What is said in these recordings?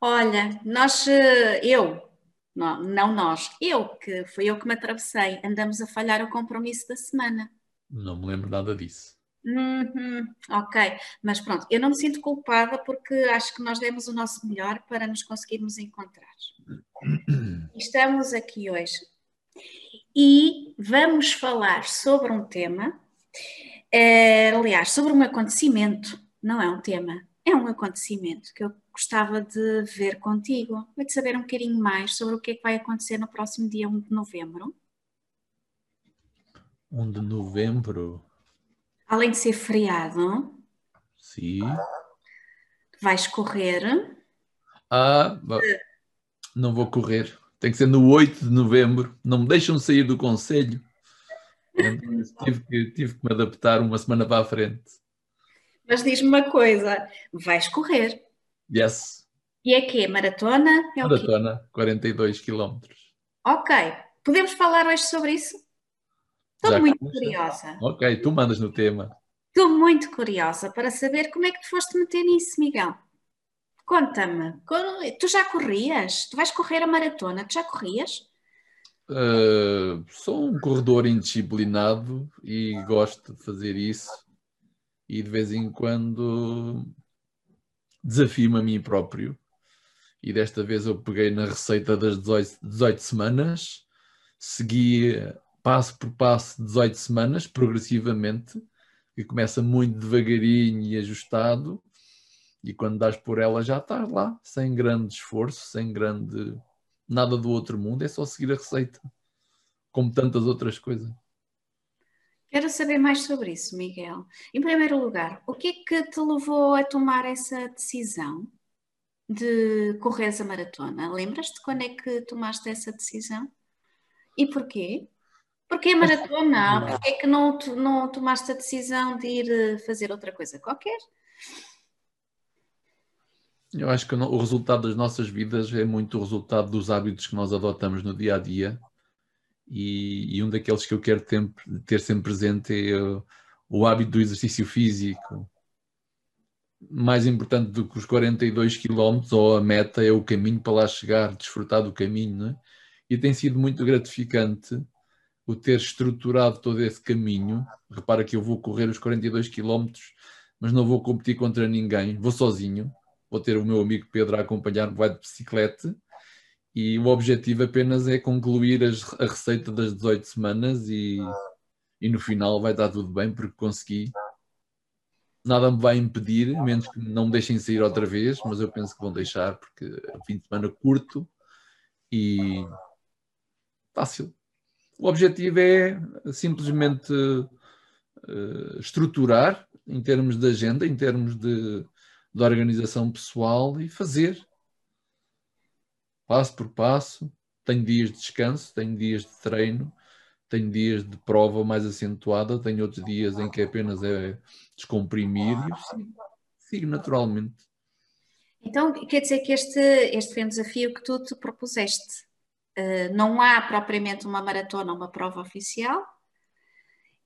Olha, nós, eh, eu, não, não nós, eu, que foi eu que me atravessei, andamos a falhar o compromisso da semana. Não me lembro nada disso. Uhum, ok, mas pronto, eu não me sinto culpada porque acho que nós demos o nosso melhor para nos conseguirmos encontrar. Estamos aqui hoje e vamos falar sobre um tema, eh, aliás, sobre um acontecimento, não é um tema, é um acontecimento que eu gostava de ver contigo e de saber um bocadinho mais sobre o que é que vai acontecer no próximo dia 1 de novembro. 1 de novembro? Além de ser feriado. Sim. Vais correr. Ah, não vou correr. Tem que ser no 8 de novembro. Não me deixam sair do conselho. Então, tive, que, tive que me adaptar uma semana para a frente. Mas diz-me uma coisa: vais correr. Yes. E é que Maratona? É Maratona, 42 quilómetros. Ok. Podemos falar hoje sobre isso? Estou Já muito curiosa. Ok, tu mandas no tema. Estou muito curiosa para saber como é que te foste meter nisso, Miguel. Conta-me, tu já corrias? Tu vais correr a maratona? Tu já corrias? Uh, sou um corredor indisciplinado e gosto de fazer isso. E de vez em quando desafio-me a mim próprio. E desta vez eu peguei na receita das 18, 18 semanas, segui passo por passo 18 semanas, progressivamente, que começa muito devagarinho e ajustado, e quando dás por ela já estás lá, sem grande esforço, sem grande nada do outro mundo, é só seguir a receita, como tantas outras coisas. Quero saber mais sobre isso, Miguel. Em primeiro lugar, o que é que te levou a tomar essa decisão de correr a maratona? Lembras-te quando é que tomaste essa decisão? E porquê? Porquê a maratona? Porquê é que não, não tomaste a decisão de ir eh, fazer outra coisa qualquer? Eu acho que o resultado das nossas vidas é muito o resultado dos hábitos que nós adotamos no dia a dia e, e um daqueles que eu quero ter, ter sempre presente é o, o hábito do exercício físico. Mais importante do que os 42 km ou a meta é o caminho para lá chegar, desfrutar do caminho. É? E tem sido muito gratificante o ter estruturado todo esse caminho. Repara que eu vou correr os 42 km, mas não vou competir contra ninguém, vou sozinho. Vou ter o meu amigo Pedro a acompanhar-me, vai de bicicleta e o objetivo apenas é concluir as, a receita das 18 semanas e, e no final vai estar tudo bem porque consegui. Nada me vai impedir, menos que não me deixem sair outra vez, mas eu penso que vão deixar porque é fim de semana curto e fácil. O objetivo é simplesmente uh, estruturar em termos de agenda, em termos de, de organização pessoal e fazer passo por passo. Tenho dias de descanso, tenho dias de treino, tenho dias de prova mais acentuada, tenho outros dias em que apenas é descomprimir e sigo, sigo naturalmente. Então, quer dizer que este, este foi um desafio que tu te propuseste. Uh, não há propriamente uma maratona, uma prova oficial.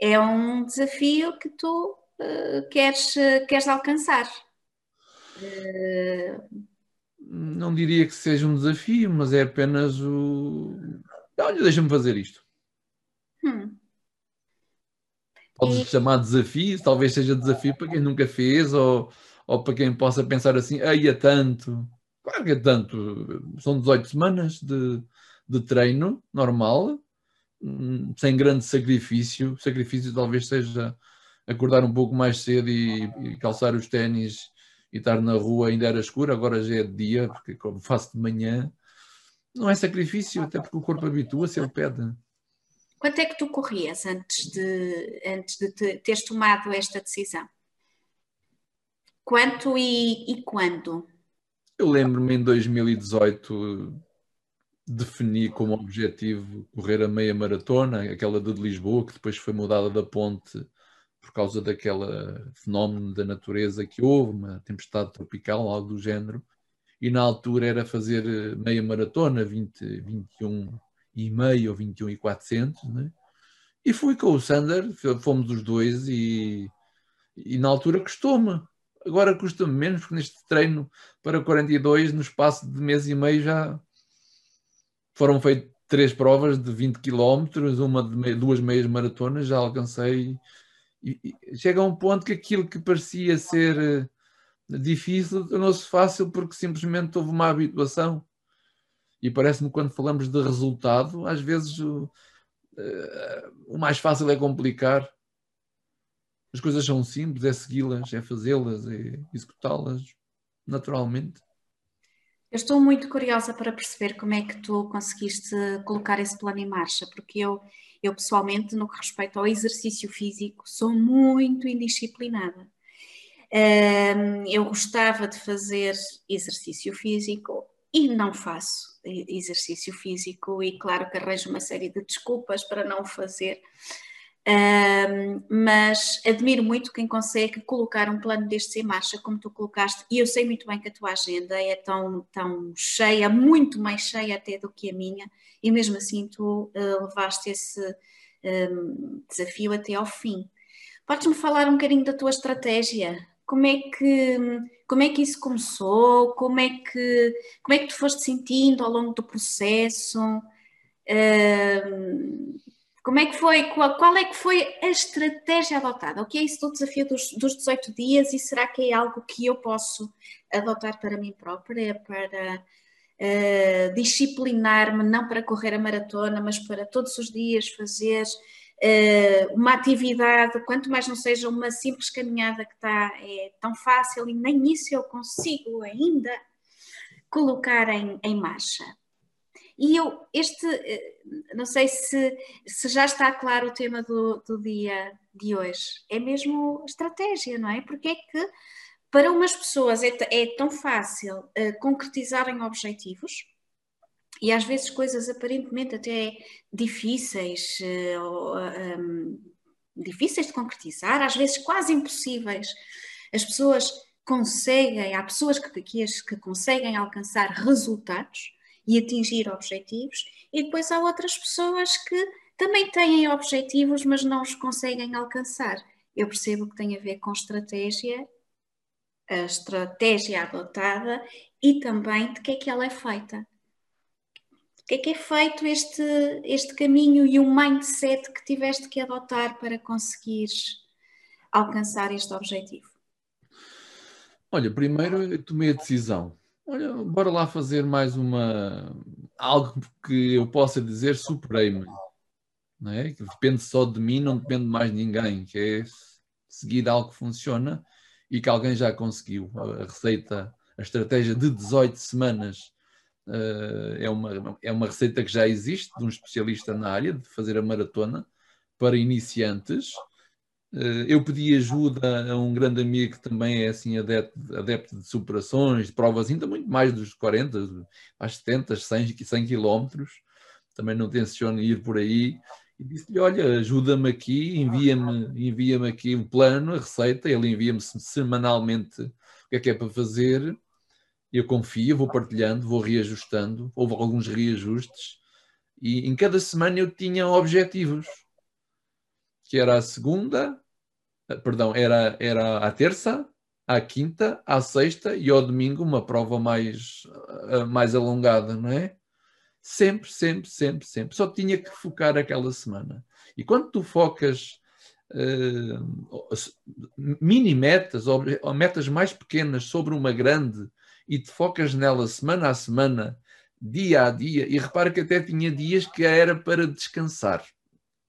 É um desafio que tu uh, queres, uh, queres alcançar. Não diria que seja um desafio, mas é apenas o. Olha, deixa-me fazer isto. Hum. Podes e... chamar desafio, talvez seja desafio para quem nunca fez ou, ou para quem possa pensar assim, aí é tanto. Claro que é tanto. São 18 semanas de, de treino normal, hum, sem grande sacrifício. O sacrifício talvez seja acordar um pouco mais cedo e, e calçar os ténis e estar na rua ainda era escuro, agora já é de dia, porque como faço de manhã, não é sacrifício, até porque o corpo habitua-se, ele pede. Quanto é que tu corrias antes de, antes de te, teres tomado esta decisão? Quanto e, e quando? Eu lembro-me em 2018 defini como objetivo correr a meia maratona, aquela de Lisboa, que depois foi mudada da ponte por causa daquela fenómeno da natureza que houve, uma tempestade tropical, algo do género, e na altura era fazer eh, meia maratona, 20, 21 e meio ou 21 e 400, né? e fui com o Sander, fomos os dois e, e na altura custou-me. Agora custa-me menos, porque neste treino para 42, no espaço de mês e meio já foram feitas três provas de 20 km, uma de meio, duas meias maratonas, já alcancei. E, e chega a um ponto que aquilo que parecia ser eh, difícil tornou-se fácil porque simplesmente houve uma habituação. E parece-me quando falamos de resultado, às vezes o, uh, o mais fácil é complicar. As coisas são simples, é segui-las, é fazê-las, é executá-las naturalmente. Eu estou muito curiosa para perceber como é que tu conseguiste colocar esse plano em marcha, porque eu, eu pessoalmente, no que respeita ao exercício físico, sou muito indisciplinada. Eu gostava de fazer exercício físico e não faço exercício físico, e claro que arranjo uma série de desculpas para não fazer. Um, mas admiro muito quem consegue colocar um plano destes em marcha, como tu colocaste, e eu sei muito bem que a tua agenda é tão, tão cheia, muito mais cheia até do que a minha, e mesmo assim tu uh, levaste esse um, desafio até ao fim. Podes-me falar um bocadinho da tua estratégia? Como é que como é que isso começou? Como é que como é que tu foste sentindo ao longo do processo? Um, como é que foi? Qual, qual, é que foi a estratégia adotada? O que é isso do desafio dos, dos 18 dias e será que é algo que eu posso adotar para mim própria, para uh, disciplinar-me, não para correr a maratona, mas para todos os dias fazer uh, uma atividade, quanto mais não seja uma simples caminhada que está é tão fácil e nem isso eu consigo ainda colocar em, em marcha. E eu, este, eh, não sei se, se já está claro o tema do, do dia de hoje, é mesmo estratégia, não é? Porque é que para umas pessoas é, é tão fácil uh, concretizarem objetivos e às vezes coisas aparentemente até difíceis, uh, um, difíceis de concretizar, às vezes quase impossíveis. As pessoas conseguem, há pessoas que, que, que conseguem alcançar resultados e atingir objetivos, e depois há outras pessoas que também têm objetivos, mas não os conseguem alcançar. Eu percebo que tem a ver com estratégia, a estratégia adotada e também de que é que ela é feita. De que é que é feito este, este caminho e o mindset que tiveste que adotar para conseguires alcançar este objetivo? Olha, primeiro eu tomei a decisão Olha, bora lá fazer mais uma. algo que eu possa dizer superei-me. Não é? Que depende só de mim, não depende de mais ninguém, que é seguir algo que funciona e que alguém já conseguiu. A receita, a estratégia de 18 semanas uh, é, uma, é uma receita que já existe de um especialista na área de fazer a maratona para iniciantes eu pedi ajuda a um grande amigo que também é assim adepto, adepto de superações, de provas ainda muito mais dos 40, às 70, 100, 100 quilómetros. Também não tenciono ir por aí. E disse-lhe, olha, ajuda-me aqui, envia-me envia aqui o plano, a receita. Ele envia-me semanalmente o que é que é para fazer. Eu confio, vou partilhando, vou reajustando. Houve alguns reajustes. E em cada semana eu tinha objetivos. Que era a segunda, eh, perdão, era, era à terça, à quinta, à sexta e ao domingo uma prova mais, eh, mais alongada, não é? Sempre, sempre, sempre, sempre. Só tinha que focar aquela semana. E quando tu focas uh, mini metas ou, ou metas mais pequenas sobre uma grande e te focas nela semana a semana, dia a dia, e repara que até tinha dias que era para descansar.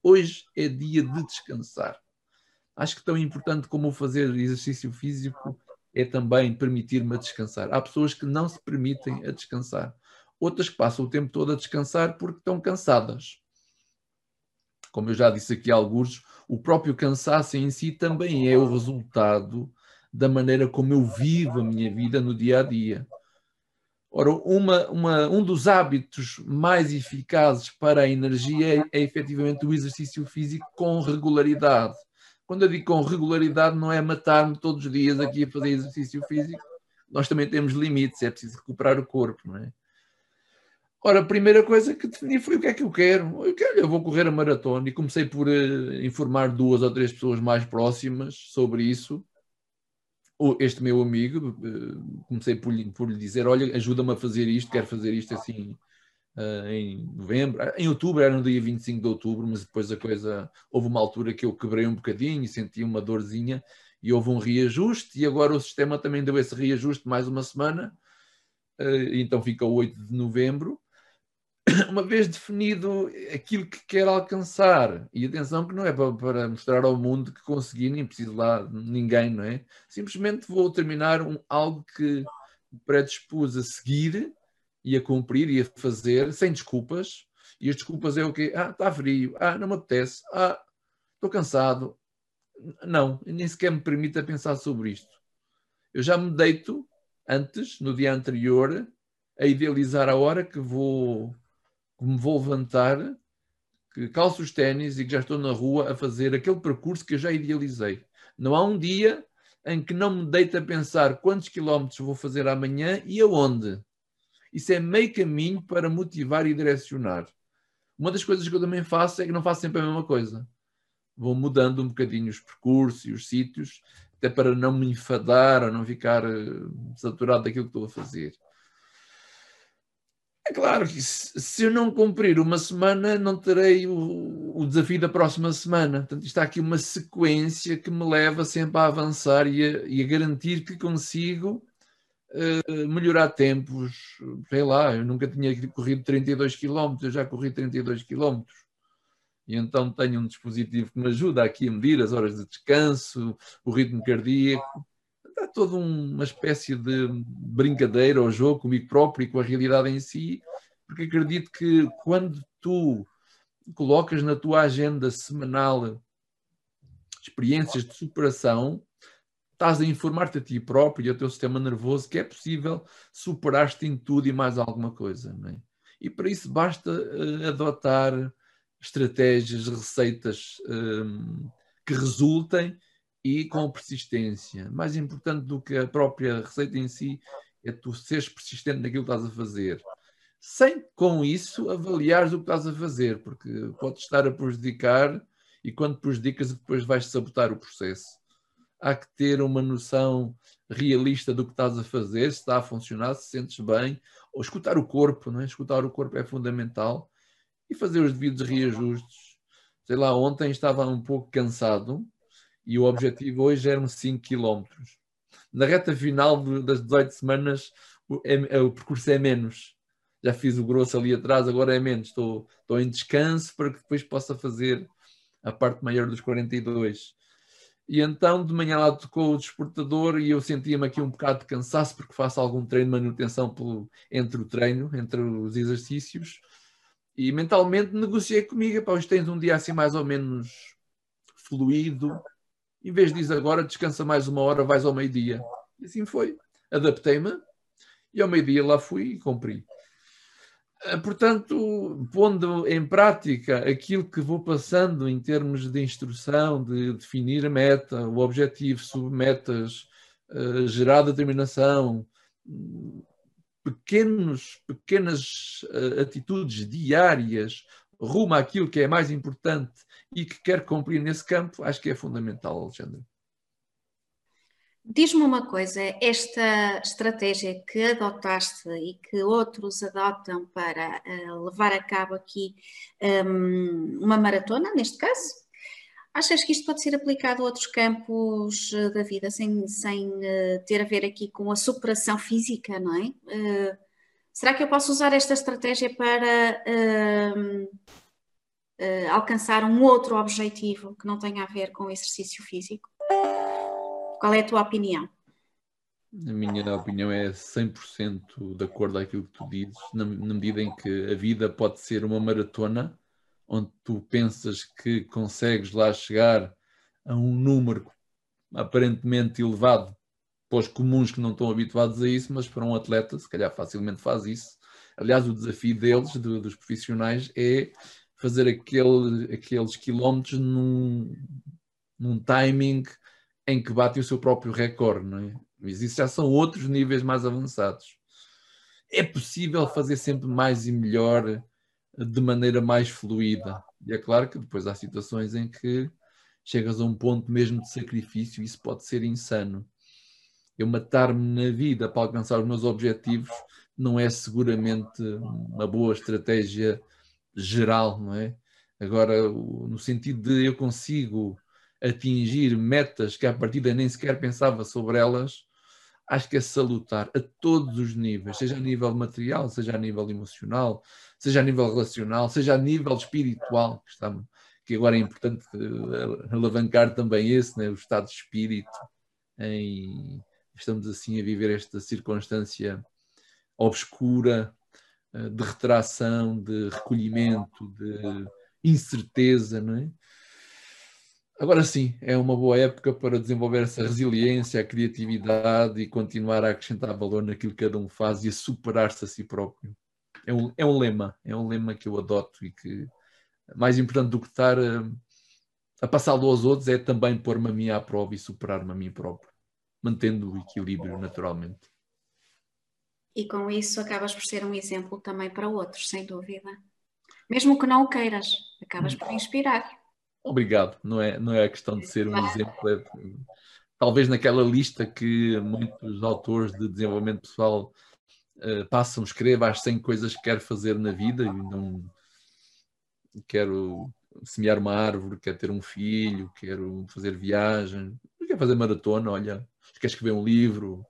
Hoje é dia de descansar. Acho que tão importante como fazer exercício físico é também permitir-me a descansar. Há pessoas que não se permitem a descansar. Outras que passam o tempo todo a descansar porque estão cansadas. Como eu já disse aqui a alguns, o próprio cansaço em si também é o resultado da maneira como eu vivo a minha vida no dia a dia. Ora, uma, uma, um dos hábitos mais eficazes para a energia é, é efetivamente o exercício físico com regularidade. Quando eu digo com regularidade, não é matar-me todos os dias aqui a fazer exercício físico. Nós também temos limites, é preciso recuperar o corpo, não é? Ora, a primeira coisa que defini foi o que é que eu quero. Eu quero, eu vou correr a maratona e comecei por uh, informar duas ou três pessoas mais próximas sobre isso este meu amigo, eh, comecei por, por lhe dizer: Olha, ajuda-me a fazer isto, quero fazer isto assim uh, em novembro. Ah, em outubro, era no dia 25 de outubro, mas depois a coisa. Houve uma altura que eu quebrei um bocadinho e senti uma dorzinha e houve um reajuste. E agora o sistema também deu esse reajuste mais uma semana, uh, então fica o 8 de novembro uma vez definido aquilo que quer alcançar, e atenção que não é para, para, mostrar ao mundo que consegui, nem preciso lá ninguém, não é? Simplesmente vou terminar um, algo que predispus a seguir e a cumprir e a fazer, sem desculpas. E as desculpas é o quê? Ah, está frio, ah, não me apetece, ah, estou cansado. Não, nem sequer me permite pensar sobre isto. Eu já me deito antes, no dia anterior, a idealizar a hora que vou que me vou levantar, que calço os ténis e que já estou na rua a fazer aquele percurso que eu já idealizei. Não há um dia em que não me deito a pensar quantos quilómetros vou fazer amanhã e aonde. Isso é meio caminho para motivar e direcionar. Uma das coisas que eu também faço é que não faço sempre a mesma coisa. Vou mudando um bocadinho os percursos e os sítios, até para não me enfadar ou não ficar eh, saturado daquilo que estou a fazer. É claro que se eu não cumprir uma semana, não terei o, o, desafio da próxima semana. Portanto, está aqui uma sequência que me leva sempre a avançar e a, e a garantir que consigo uh, melhorar tempos. Sei lá, eu nunca tinha corrido 32 km, eu já corri 32 km. E então tenho um dispositivo que me ajuda aqui a medir as horas de descanso, o ritmo cardíaco há toda uma espécie de brincadeira ou jogo comigo próprio e com a realidade em si, porque acredito que quando tu colocas na tua agenda semanal experiências de superação, estás a informar-te a ti próprio e ao teu sistema nervoso que é possível superar-te em tudo e mais alguma coisa. É? E para isso basta uh, adotar estratégias, receitas um, que resultem e com persistência. Mais importante do que a própria receita em si é tu seres persistente naquilo que estás a fazer. Sem, com isso, avaliares o que estás a fazer, porque pode estar a prejudicar e quando prejudicas, depois vais sabotar o processo. Há que ter uma noção realista do que estás a fazer, se está a funcionar, se sentes bem, ou escutar o corpo, não é? Escutar o corpo é fundamental e fazer os devidos reajustes. Sei lá, ontem estava um pouco cansado, e o objetivo hoje eram 5 km. Na reta final das 18 semanas, o, é, é, o, percurso é menos. Já fiz o grosso ali atrás, agora é menos. Estou, estou em descanso para que depois possa fazer a parte maior dos 42. E então de manhã lá tocou o despertador e eu sentia-me aqui um bocado de cansaço porque faço algum treino de manutenção pelo, entre o treino, entre os exercícios. E mentalmente negociei comigo, pá, hoje tens um dia assim mais ou menos fluido, em vez de agora descansa mais uma hora, vais ao meio-dia. E assim foi. Adaptei-me e ao meio-dia lá fui e cumpri. Ah, portanto, pondo em prática aquilo que vou passando em termos de instrução, de definir a meta, o objetivo, submetas, uh, gerar determinação, pequenos, pequenas uh, atitudes diárias rumo àquilo que é mais importante e que quer cumprir nesse campo, acho que é fundamental, Alexandre. Diz-me uma coisa, esta estratégia que adotaste e que outros adotam para uh, levar a cabo aqui um, uma maratona, neste caso, achas que isto pode ser aplicado a outros campos uh, da vida sem, sem uh, ter a ver aqui com a superação física, não é? será que eu posso usar esta estratégia para hum, alcançar um outro objetivo que não tenha a ver com o exercício físico? Qual é a tua opinião? A minha opinião é 100% de acordo com aquilo que tu dizes, na, na medida em que a vida pode ser uma maratona, onde tu pensas que consegues lá chegar a um número aparentemente elevado para os comuns que não estão habituados a isso, mas para um atleta, se calhar facilmente faz isso. Aliás, o desafio deles, de, dos profissionais, é fazer aquele, aqueles quilómetros num, num timing em que bate o seu próprio recorde, não é? Mas isso já são outros níveis mais avançados. É possível fazer sempre mais e melhor de maneira mais fluida. E é claro que depois há situações em que chegas a um ponto mesmo de sacrifício e isso pode ser insano. Eu matar-me na vida para alcançar os meus objetivos não é seguramente uma boa estratégia geral, não é? Agora, no sentido de eu consigo atingir metas que à partida nem sequer pensava sobre elas, acho que é salutar a todos os níveis, seja a nível material, seja a nível emocional, seja a nível relacional, seja a nível espiritual, que, está, que agora é importante eh, alavancar também esse, né, o estado de espírito. Em, estamos assim a viver esta circunstância obscura eh, de retração, de recolhimento, de incerteza, não é? Agora sim, é uma boa época para desenvolver essa resiliência, a criatividade e continuar a acrescentar valor naquilo que cada um faz e a superar-se a si próprio. É um, é um lema, é um lema que eu adoto e que mais importante do que estar a, a passá-lo aos outros é também pôr-me a mim à prova e superar-me a mim próprio, mantendo o equilíbrio naturalmente. E com isso acabas por ser um exemplo também para outros, sem dúvida. Mesmo que não o queiras, acabas por inspirar. Obrigado, não é, não é a questão de ser um exemplo, é, talvez naquela lista que muitos autores de desenvolvimento pessoal uh, passam, escreva as 100 coisas que quero fazer na vida e não quero semear uma árvore, quero ter um filho, quero fazer viagem, quero fazer maratona, olha, quer escrever um livro,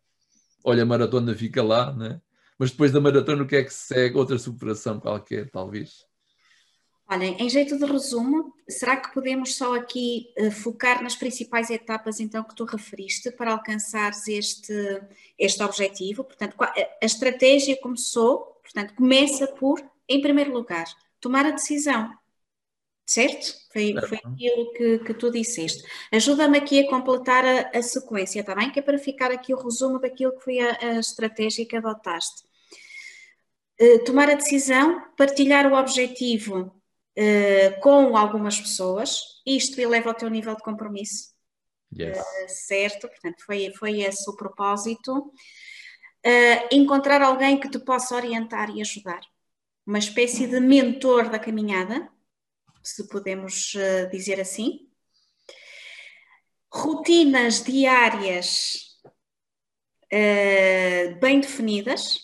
olha, a maratona fica lá, né? Mas depois da maratona o que é que se segue? Outra superação qualquer, talvez. Olhem, em jeito de resumo, será que podemos só aqui uh, focar nas principais etapas então que tu referiste para alcançares este, este objetivo? Portanto, a estratégia começou, portanto, começa por, em primeiro lugar, tomar a decisão, certo? Foi, foi aquilo que, que tu disseste. Ajuda-me aqui a completar a, a, sequência, está bem? Que é para ficar aqui o resumo daquilo que foi a, a estratégia que adotaste. Uh, tomar a decisão, partilhar o objetivo uh, com algumas pessoas, isto eleva o teu nível de compromisso. Yes. Uh, certo? Portanto, foi, foi esse o propósito. Uh, encontrar alguém que te possa orientar e ajudar. Uma espécie de mentor da caminhada, se podemos dizer assim. Rotinas diárias bem definidas.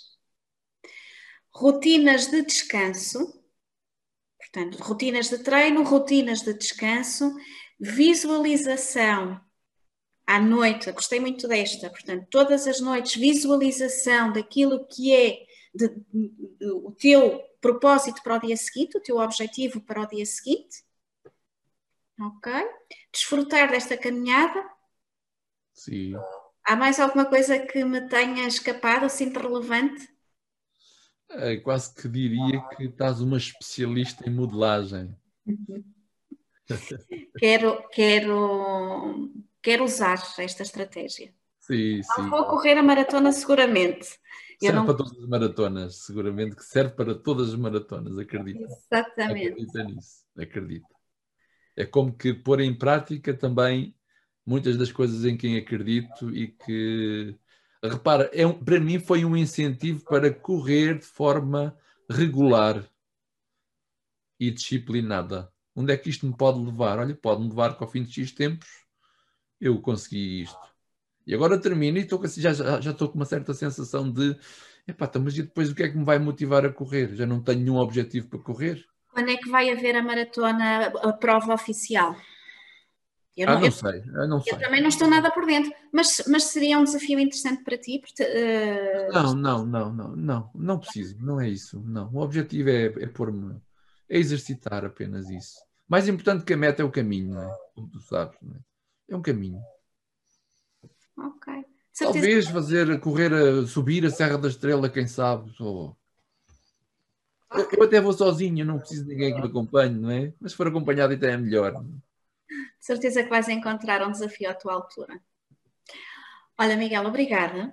Rotinas de descanso Portanto, rotinas de treino, rotinas de descanso, visualização à noite, gostei muito desta, portanto, todas as noites, visualização daquilo que é de, de, de, o teu propósito para o dia seguinte, o teu objetivo para o dia seguinte. Ok? Desfrutar desta caminhada. Sim. Há mais alguma coisa que me tenha escapado, assim, de relevante? É, quase que diria que estás uma especialista em modelagem. quero, quero, quero usar esta estratégia. Sim, não sim. vou correr a maratona seguramente. Serve não... para todas as maratonas, seguramente que serve para todas as maratonas, acredito. Exatamente. Acredita nisso, acredito. É como que pôr em prática também muitas das coisas em quem acredito e que repara, é um, para mim foi um incentivo para correr de forma regular e disciplinada. Onde é que isto me pode levar? Olha, pode-me levar que ao fim de X tempos eu consegui isto. E agora termino e estou, já, já, já estou com uma certa sensação de epá, então, mas e depois o que é que me vai motivar a correr? Já não tenho nenhum objetivo para correr. Quando é que vai haver a maratona, a prova oficial? Eu ah, não, não eu, sei, eu não sei. Eu também não estou nada por dentro, mas, mas seria um desafio interessante para ti? Porque, uh... Não, não, não, não, não, não preciso, não é isso, não. O objetivo é, é pôr-me, é exercitar apenas isso. Mais importante que a meta é o caminho, não é? Como tu sabes, não é? É um caminho. Ok. Talvez fazer, correr, a, subir a Serra da Estrela, quem sabe, ou... Eu, até vou sozinho, não preciso de ninguém que me acompanhe, não é? Mas se for acompanhado até é melhor. Certeza que vais encontrar um desafio à tua altura. Olha, Miguel, obrigada.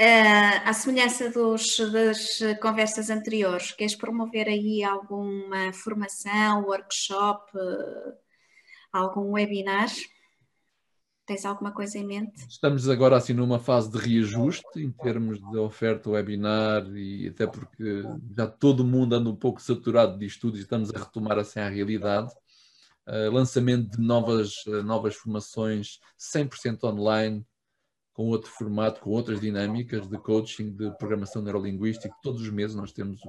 Uh, à semelhança dos, das conversas anteriores, queres promover aí alguma formação, workshop, uh, algum webinar? Tens alguma coisa em mente? Estamos agora assim numa fase de reajuste em termos de oferta webinar e até porque já todo mundo anda um pouco saturado de estudos e estamos a retomar assim a realidade. Uh, lançamento de novas, novas formações 100% online, com outro formato, com outras dinâmicas de coaching, de programação neurolinguística. Todos os meses nós temos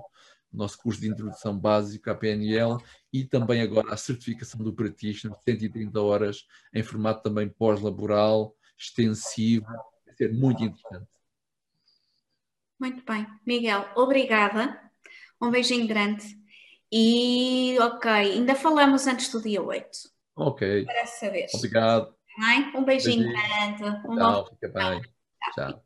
o nosso curso de introdução básica à PNL e também agora a certificação do practitioner, 130 horas em formato também pós-laboral, extensivo, vai ser muito interessante. Muito bem. Miguel, obrigada. Um beijinho grande. E, ok, ainda falamos antes do dia 8. Ok. Para saber. Obrigado. Um beijinho, grande. Um Tchau, fica bem. Tchau.